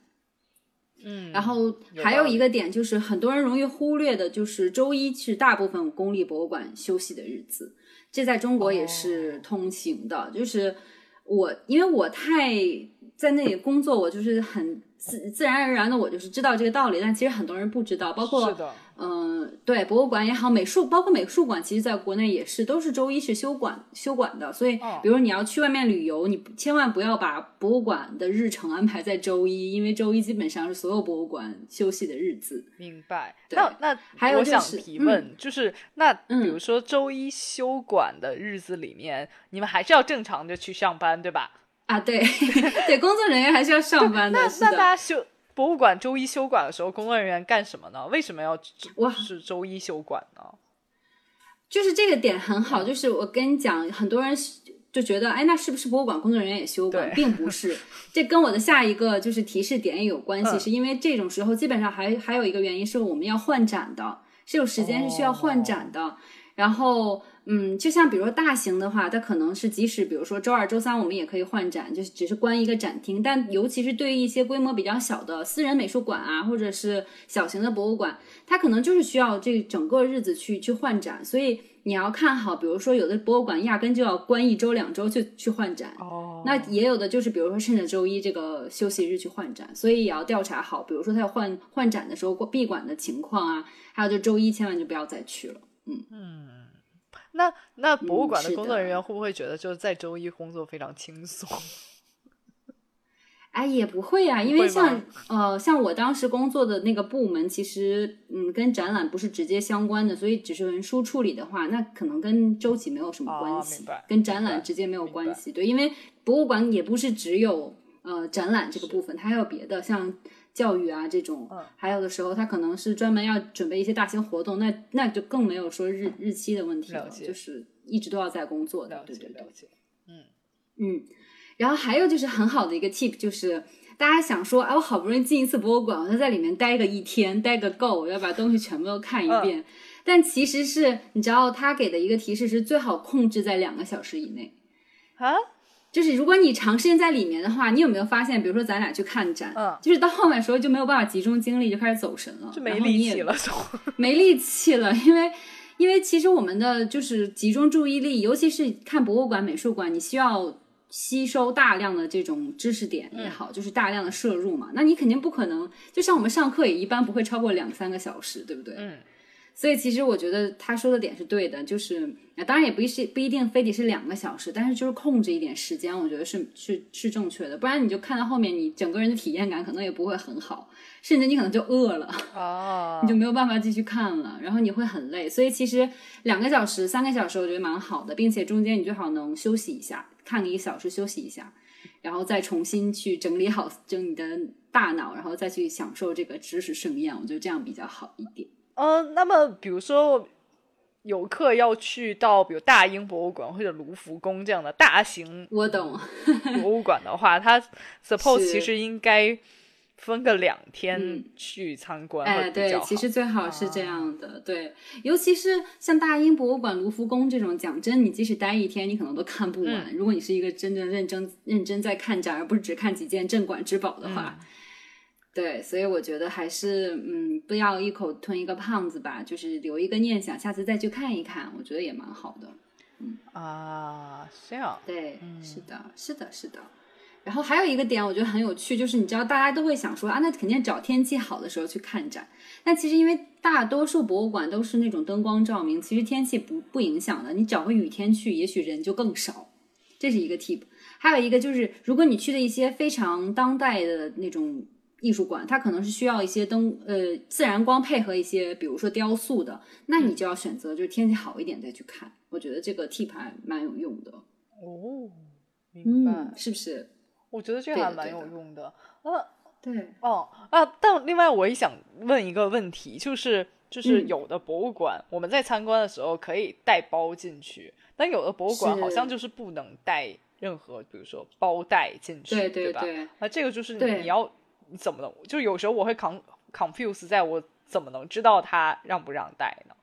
S2: 嗯，
S1: 然后还有一个点就是很多人容易忽略的，就是周一是大部分公立博物馆休息的日子，这在中国也是通行的。就是我因为我太在那里工作，我就是很自自然而然的，我就是知道这个道理。但其实很多人不知道，包括。嗯，对，博物馆也好，美术包括美术馆，其实在国内也是都是周一是休馆休馆的。所以，比如你要去外面旅游，你千万不要把博物馆的日程安排在周一，因为周一基本上是所有博物馆休息的日子。
S2: 明白。那那
S1: 还有就是，我
S2: 想提问，就是那比如说周一休馆的日子里面，你们还是要正常的去上班，对吧？
S1: 啊，对 对，工作人员还是要上班的。
S2: 那那大家休。博物馆周一休馆的时候，工作人员干什么呢？为什么要
S1: 哇
S2: 是周一休馆呢？
S1: 就是这个点很好，就是我跟你讲，很多人就觉得，哎，那是不是博物馆工作人员也休馆？并不是，这跟我的下一个就是提示点也有关系，是因为这种时候基本上还还有一个原因是我们要换展的，是有时间是需要换展的，然后。嗯，就像比如说大型的话，它可能是即使比如说周二、周三我们也可以换展，就是只是关一个展厅。但尤其是对于一些规模比较小的私人美术馆啊，或者是小型的博物馆，它可能就是需要这整个日子去去换展。所以你要看好，比如说有的博物馆压根就要关一周、两周去去换展。
S2: 哦，
S1: 那也有的就是比如说趁着周一这个休息日去换展，所以也要调查好，比如说他要换换展的时候闭馆的情况啊，还有就周一千万就不要再去了。嗯
S2: 嗯。那那博物馆的工作人员会不会觉得就是在周一工作非常轻松？
S1: 哎，也不会呀，因为像呃像我当时工作的那个部门，其实嗯跟展览不是直接相关的，所以只是文书处理的话，那可能跟周几没有什么关系，跟展览直接没有关系。对，因为博物馆也不是只有呃展览这个部分，它还有别的像。教育啊，这种，还有的时候他可能是专门要准备一些大型活动，那那就更没有说日日期的问题了，就是一直都要在工作的，对对对，嗯。嗯，然后还有就是很好的一个 tip，就是大家想说，哎，我好不容易进一次博物馆，我要在里面待个一天，待个够，我要把东西全部都看一遍，但其实是你知道他给的一个提示是最好控制在两个小时以内。
S2: 啊。
S1: 就是如果你长时间在里面的话，你有没有发现，比如说咱俩去看展，
S2: 嗯，
S1: 就是到后面时候就没有办法集中精力，就开始走神了，
S2: 就没力气了，
S1: 没力气了。因为，因为其实我们的就是集中注意力，尤其是看博物馆、美术馆，你需要吸收大量的这种知识点也好，就是大量的摄入嘛。那你肯定不可能，就像我们上课也一般不会超过两三个小时，对不对？
S2: 嗯。
S1: 所以其实我觉得他说的点是对的，就是啊，当然也不是不一定非得是两个小时，但是就是控制一点时间，我觉得是是是正确的，不然你就看到后面，你整个人的体验感可能也不会很好，甚至你可能就饿了，
S2: 哦，
S1: 你就没有办法继续看了，然后你会很累。所以其实两个小时、三个小时我觉得蛮好的，并且中间你最好能休息一下，看个一小时休息一下。然后再重新去整理好整你的大脑，然后再去享受这个知识盛宴。我觉得这样比较好一点。
S2: 呃，那么比如说游客要去到比如大英博物馆或者卢浮宫这样的大型
S1: 我懂，
S2: 博物馆的话，它 suppose 其实应该分个两天
S1: 嗯
S2: 去参观
S1: 哎，对。其实最好是这样的，对，尤其是像大英博物馆、卢浮宫这种，讲真，你即使待一天，你可能都看不完。如果你是一个真正认真、认真在看展，而不是只看几件镇馆之宝的话，对，所以我觉得还是嗯，不要一口吞一个胖子吧，就是留一个念想，下次再去看一看，我觉得也蛮好的。
S2: 啊，这样
S1: 对，是的，是的，是的。然后还有一个点，我觉得很有趣，就是你知道大家都会想说啊，那肯定找天气好的时候去看展。但其实因为大多数博物馆都是那种灯光照明，其实天气不不影响的。你找个雨天去，也许人就更少。这是一个 tip。还有一个就是，如果你去的一些非常当代的那种艺术馆，它可能是需要一些灯呃自然光配合一些，比如说雕塑的，那你就要选择就是天气好一点再去看。我觉得这个 tip 还蛮有用的。
S2: 哦，明白。
S1: 嗯，是不是？
S2: 我觉得这
S1: 对的
S2: 还蛮有用的。呃，
S1: 对，
S2: 哦啊，但另外我也想问一个问题，就是就是
S1: 嗯
S2: 有的博物馆、我们在参观的时候可以带包进去，但有的博物馆好像就是不能带任何，比如说包带进去，
S1: 对
S2: 对吧？
S1: 对，
S2: 那这个就是你要你怎么能，就有时候我会 con confuse 在我怎么能知道他让不让带呢？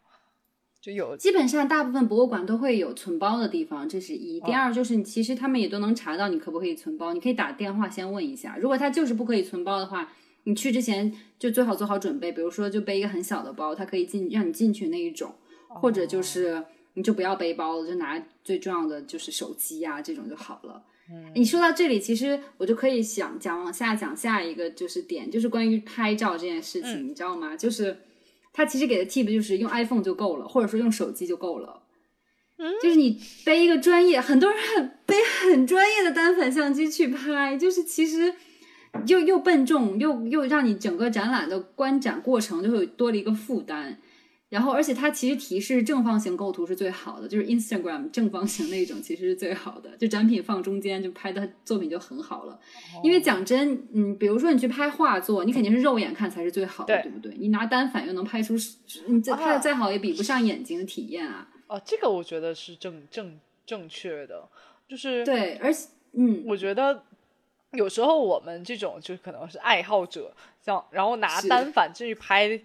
S2: 就有
S1: 基本上大部分博物馆都会有存包的地方，这是一。第二就是你，其实他们也都能查到你可不可以存包，你可以打电话先问一下。如果他就是不可以存包的话，你去之前就最好做好准备，比如说就背一个很小的包，它可以进让你进去那一种，或者就是你就不要背包了，就拿最重要的就是手机呀、这种就好了。嗯，你说到这里，其实我就可以想讲往下讲下一个就是点，就是关于拍照这件事情，你知道吗？就是他其实给的 tip 就是用 iPhone 就够了，或者说用手机就够了。嗯，就是你背一个专业，很多人很背很专业的单反相机去拍，就是其实又又笨重，又又让你整个展览的观展过程就会多了一个负担。然后，而且它其实提示正方形构图是最好的，就是 Instagram 正方形那种其实是最好的，就展品放中间就拍的作品就很好了。因为讲真，嗯，比如说你去拍画作，你肯定是肉眼看才是最好的，
S2: 对
S1: 对不对？你拿单反又能拍出，你再拍的
S2: 啊
S1: 再好也比不上眼睛的体验啊。
S2: 哦，这个我觉得是正正正确的，就是
S1: 对，而且，嗯，
S2: 我觉得有时候我们这种就可能是爱好者，像然后拿单反进去拍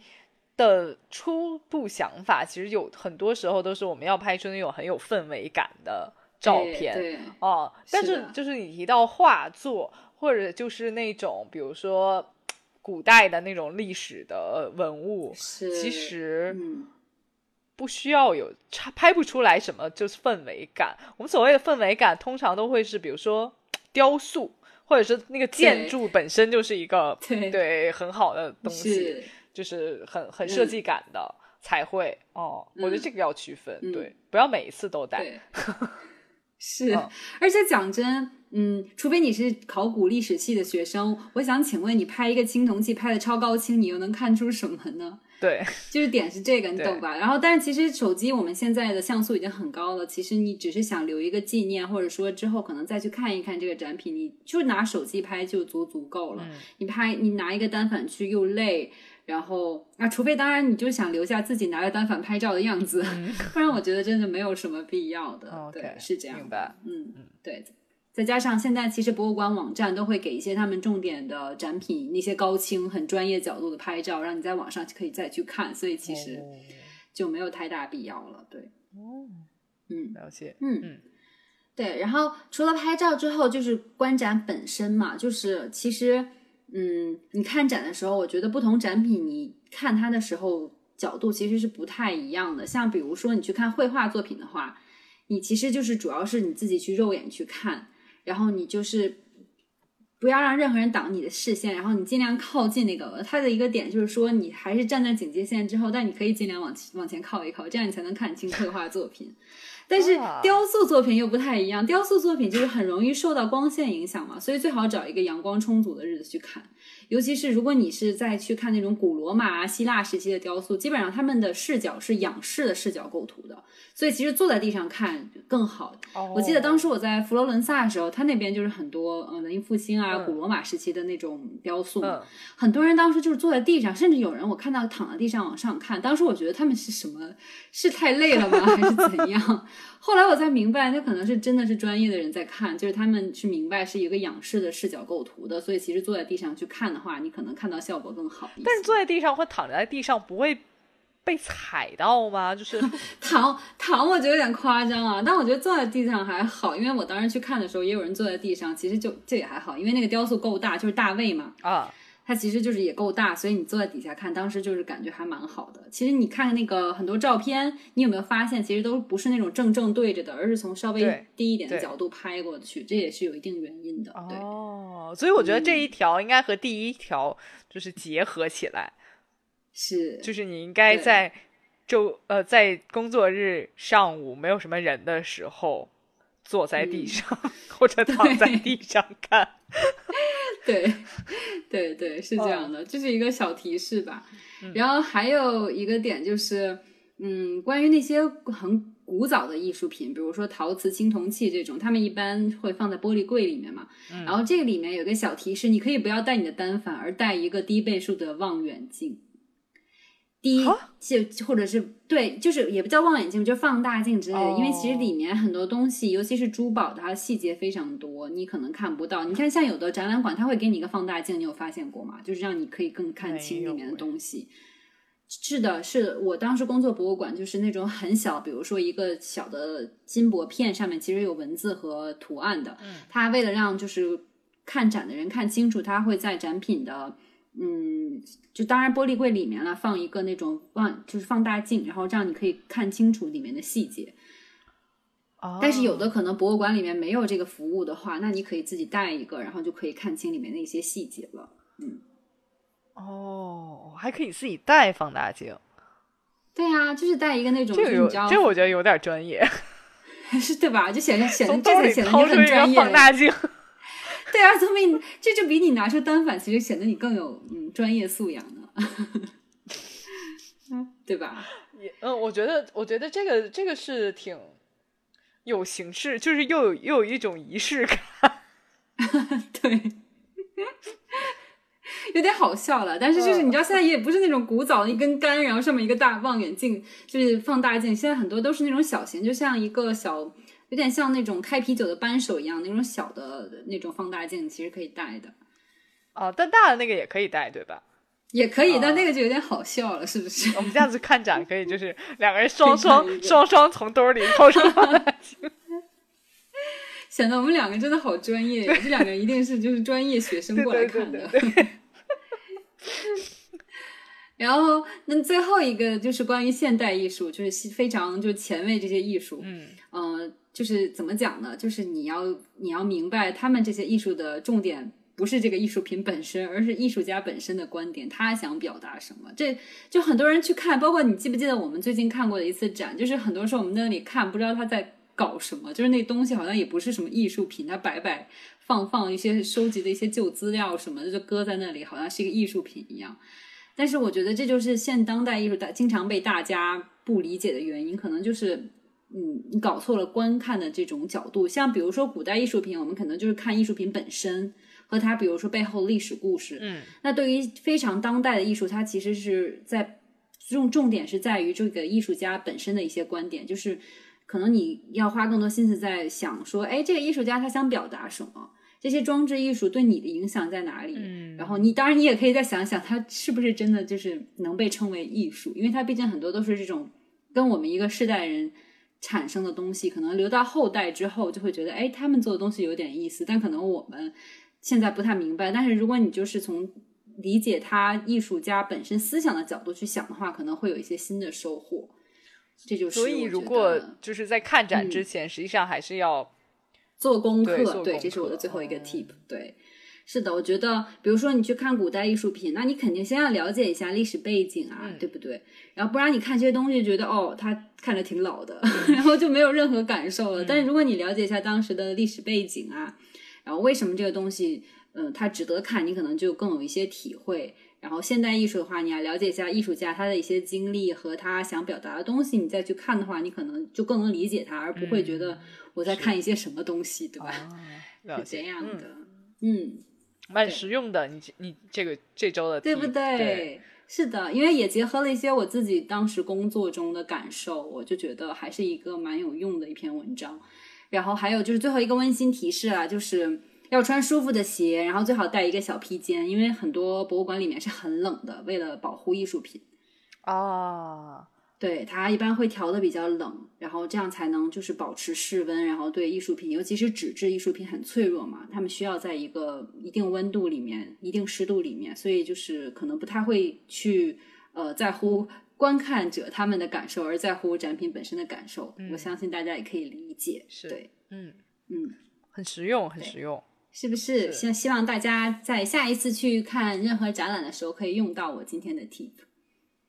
S2: 的初步想法，其实有很多时候都是我们要拍出那种很有氛围感的照片哦。但是就是你提到画作，或者就是那种比如说古代的那种历史的文物，
S1: 是，
S2: 其实
S1: 嗯，
S2: 不需要有差拍不出来什么就是氛围感。我们所谓的氛围感，通常都会是比如说雕塑，或者是那个建筑本身就是一个
S1: 对
S2: 对很好的东西，
S1: 是，
S2: 就是很很设计感的、才会哦。我觉得
S1: 嗯
S2: 这个要区分，
S1: 嗯
S2: 对，不要每一次都带。
S1: 对，是
S2: 嗯，
S1: 而且讲真，嗯，除非你是考古历史系的学生，我想请问你拍一个青铜器拍的超高清，你又能看出什么呢？
S2: 对
S1: 就是点是这个，你懂吧？然后，但是其实手机我们现在的像素已经很高了，其实你只是想留一个纪念，或者说之后可能再去看一看这个展品，你就拿手机拍就足足够了。
S2: 嗯
S1: 你拍你拿一个单反去又累，然后啊，除非当然你就想留下自己拿着单反拍照的样子，不然我觉得真的没有什么必要的。对，是这样。
S2: 明白。
S1: 嗯，对。再加上现在其实博物馆网站都会给一些他们重点的展品那些高清、很专业角度的拍照，让你在网上可以再去看，所以其实
S2: 哦
S1: 就没有太大必要了。对，
S2: 哦，
S1: 嗯
S2: 了解。
S1: 嗯
S2: 嗯
S1: 对。然后除了拍照之后，就是观展本身嘛，就是其实嗯，你看展的时候，我觉得不同展品你看它的时候角度其实是不太一样的。像比如说你去看绘画作品的话，你其实就是主要是你自己去肉眼去看。然后你就是不要让任何人挡你的视线，然后你尽量靠近那个。它的一个点就是说，你还是站在警戒线之后，但你可以尽量往往前靠一靠，这样你才能看清绘画作品。但是雕塑作品又不太一样，雕塑作品就是很容易受到光线影响嘛，所以最好找一个阳光充足的日子去看。尤其是如果你是在去看那种古罗马啊、希腊时期的雕塑，基本上他们的视角是仰视的视角构图的，所以其实坐在地上看更好。我记得当时我在佛罗伦萨的时候，他那边就是很多呃文艺复兴啊、古罗马时期的那种雕塑，很多人当时就是坐在地上，甚至有人我看到躺在地上往上看。当时我觉得他们是什么？是太累了吗？还是怎样？后来我才明白，那可能是真的是专业的人在看，就是他们是明白是一个仰视的视角构图的，所以其实坐在地上去看的话，你可能看到效果更好。
S2: 但是坐在地上或躺在地上不会被踩到吗？就是
S1: 躺 躺，我觉得有点夸张啊。但我觉得坐在地上还好，因为我当时去看的时候，也有人坐在地上，其实就这也还好，因为那个雕塑够大，就是大卫嘛。
S2: 啊。
S1: 它其实就是也够大，所以你坐在底下看，当时就是感觉还蛮好的。其实你看那个很多照片，你有没有发现，其实都不是那种正正对着的，而是从稍微低一点的角度拍过去，这也是有一定原因的。
S2: 哦，所以我觉得这一条应该和第一条就是结合起来，
S1: 是，
S2: 就是你应该在周呃在工作日上午没有什么人的时候，坐在地上 或者躺在地上看。
S1: 对，对对，是这样的，这是一个小提示吧。然后还有一个点就是，嗯，关于那些很古早的艺术品，比如说陶瓷、青铜器这种，他们一般会放在玻璃柜里面嘛。然后这个里面有个小提示，你可以不要带你的单反，而带一个低倍数的望远镜。低就或者是对，就是也不叫望远镜，就放大镜之类的。因为其实里面很多东西，尤其是珠宝，它细节非常多，你可能看不到。你看，像有的展览馆，它会给你一个放大镜，你有发现过吗？就是让你可以更看清里面的东西。是的，是我当时工作博物馆，就是那种很小，比如说一个小的金箔片，上面其实有文字和图案的。
S2: 嗯，
S1: 它为了让就是看展的人看清楚，它会在展品的。嗯，就当然玻璃柜里面了，放一个那种望，就是放大镜，然后这样你可以看清楚里面的细节。
S2: 哦。
S1: 但是有的可能博物馆里面没有这个服务的话，那你可以自己带一个，然后就可以看清里面的一些细节了。嗯。
S2: 哦，还可以自己带放大镜。
S1: 对啊，就是带一个那种，
S2: 这个有，这我觉得有点专业，
S1: 是对吧？就显得显得这才显得你很专业。
S2: 放大镜。
S1: 对啊，说明这就比你拿出单反，其实显得你更有嗯专业素养呢，对吧？
S2: 也嗯，我觉得我觉得这个这个是挺有形式，就是又有又有一种仪式感，
S1: 对，有点好笑了。但是就是你知道，现在也不是那种古早的一根杆，然后上面一个大望远镜，就是放大镜。现在很多都是那种小型，就像一个小。有点像那种开啤酒的扳手一样，那种小的那种放大镜，其实可以带的。
S2: 哦，但大的那个也可以带，对吧？
S1: 也可以，但那个就有点好笑了，是不是？
S2: 我们这样子看展可以，就是 两个人双双双双从兜里掏出放大镜，
S1: 显得我们两个真的好专业。这两个人一定是就是专业学生过来看的。然后，那最后一个就是关于现代艺术，就是非常就是前卫这些艺术，
S2: 嗯
S1: 嗯。就是怎么讲呢？就是你要你要明白，他们这些艺术的重点不是这个艺术品本身，而是艺术家本身的观点，他想表达什么。这就很多人去看，包括你记不记得我们最近看过的一次展？就是很多时候我们那里看，不知道他在搞什么，就是那东西好像也不是什么艺术品，它摆摆放放一些收集的一些旧资料什么的，就搁在那里，好像是一个艺术品一样。但是我觉得这就是现当代艺术大经常被大家不理解的原因，可能就是。嗯，你搞错了观看的这种角度，像比如说古代艺术品，我们可能就是看艺术品本身和它，比如说背后历史故事。
S2: 嗯，
S1: 那对于非常当代的艺术，它其实是在重重点是在于这个艺术家本身的一些观点，就是可能你要花更多心思在想说，哎，这个艺术家他想表达什么？这些装置艺术对你的影响在哪里？
S2: 嗯，
S1: 然后你当然你也可以再想想，它是不是真的就是能被称为艺术？因为它毕竟很多都是这种跟我们一个世代人。产生的东西可能留到后代之后，就会觉得，哎，他们做的东西有点意思，但可能我们现在不太明白。但是如果你就是从理解他艺术家本身思想的角度去想的话，可能会有一些新的收获。这就是
S2: 所以，如果就是在看展之前，实际上还是要
S1: 做功课。
S2: 对，
S1: 这是我的最后一个 tip。对。是的，我觉得，比如说你去看古代艺术品，那你肯定先要了解一下历史背景啊，
S2: 嗯
S1: 对不对？然后不然你看这些东西，觉得哦，它看着挺老的，然后就没有任何感受了。但是如果你了解一下当时的历史背景啊，然后为什么这个东西，嗯、它值得看，你可能就更有一些体会。然后现代艺术的话，你要了解一下艺术家他的一些经历和他想表达的东西，你再去看的话，你可能就更能理解他，而不会觉得我在看一些什么东西，对吧？
S2: 啊，
S1: 是这样的，嗯
S2: 蛮实用的。你这你这个这周的
S1: 对不对？
S2: 对？
S1: 是的，因为也结合了一些我自己当时工作中的感受，我就觉得还是一个蛮有用的一篇文章。然后还有就是最后一个温馨提示啊，就是要穿舒服的鞋，然后最好带一个小披肩，因为很多博物馆里面是很冷的，为了保护艺术品。
S2: 啊，
S1: 对，它一般会调的比较冷，然后这样才能就是保持室温，然后对艺术品，尤其是纸质艺术品很脆弱嘛，它们需要在一个一定温度里面、一定湿度里面，所以就是可能不太会去呃在乎观看者他们的感受，而在乎展品本身的感受。我相信大家也可以理解，
S2: 是
S1: 对，
S2: 嗯，
S1: 嗯，
S2: 很实用，很实用。
S1: 是不是？
S2: 是
S1: 希希望大家在下一次去看任何展览的时候，可以用到我今天的 tip。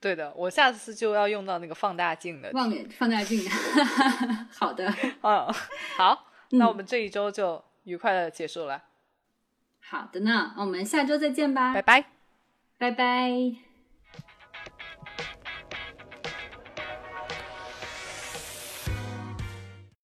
S2: 对的，我下次就要用到那个放大镜的。
S1: 望远放大镜，好的，
S2: 嗯，好，那
S1: 嗯
S2: 我们这一周就愉快的结束了，
S1: 好的呢，我们下周再见吧，
S2: 拜拜。
S1: 拜拜。